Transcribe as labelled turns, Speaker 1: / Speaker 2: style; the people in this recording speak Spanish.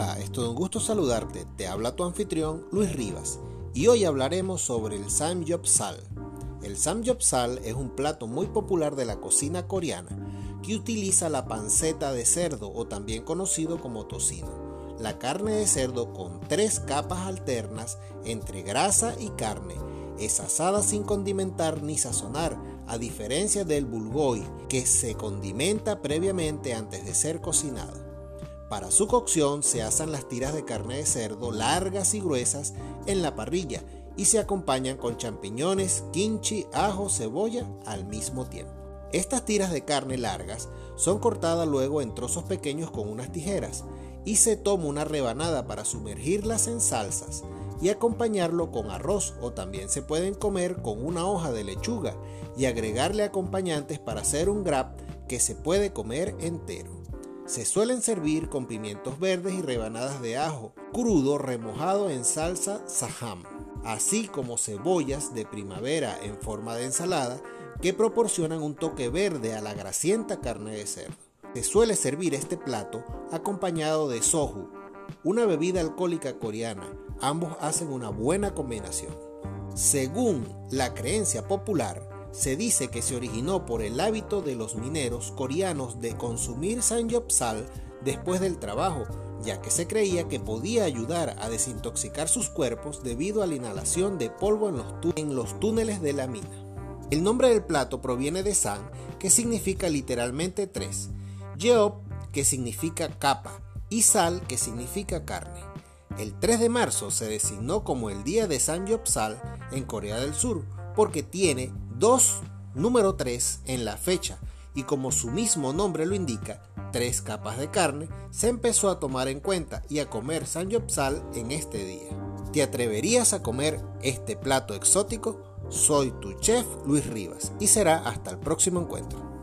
Speaker 1: Es todo un gusto saludarte, te habla tu anfitrión Luis Rivas y hoy hablaremos sobre el samgyeopsal. El samgyeopsal es un plato muy popular de la cocina coreana que utiliza la panceta de cerdo o también conocido como tocino. La carne de cerdo con tres capas alternas entre grasa y carne es asada sin condimentar ni sazonar, a diferencia del bulgogi que se condimenta previamente antes de ser cocinado. Para su cocción se asan las tiras de carne de cerdo largas y gruesas en la parrilla y se acompañan con champiñones, kimchi, ajo, cebolla al mismo tiempo. Estas tiras de carne largas son cortadas luego en trozos pequeños con unas tijeras y se toma una rebanada para sumergirlas en salsas y acompañarlo con arroz o también se pueden comer con una hoja de lechuga y agregarle acompañantes para hacer un grab que se puede comer entero. Se suelen servir con pimientos verdes y rebanadas de ajo crudo remojado en salsa saham, así como cebollas de primavera en forma de ensalada que proporcionan un toque verde a la grasienta carne de cerdo. Se suele servir este plato acompañado de soju, una bebida alcohólica coreana. Ambos hacen una buena combinación. Según la creencia popular, se dice que se originó por el hábito de los mineros coreanos de consumir samgyeopsal después del trabajo, ya que se creía que podía ayudar a desintoxicar sus cuerpos debido a la inhalación de polvo en los, túneles de la mina. El nombre del plato proviene de san, que significa literalmente tres, yeop, que significa capa, y sal, que significa carne. El 3 de marzo se designó como el día de Samgyeopsal en Corea del Sur, porque tiene dos número 3 en la fecha y como su mismo nombre lo indica, tres capas de carne, se empezó a tomar en cuenta y a comer samgyeopsal en este día. ¿Te atreverías a comer este plato exótico? Soy tu chef Luis Rivas y será hasta el próximo encuentro.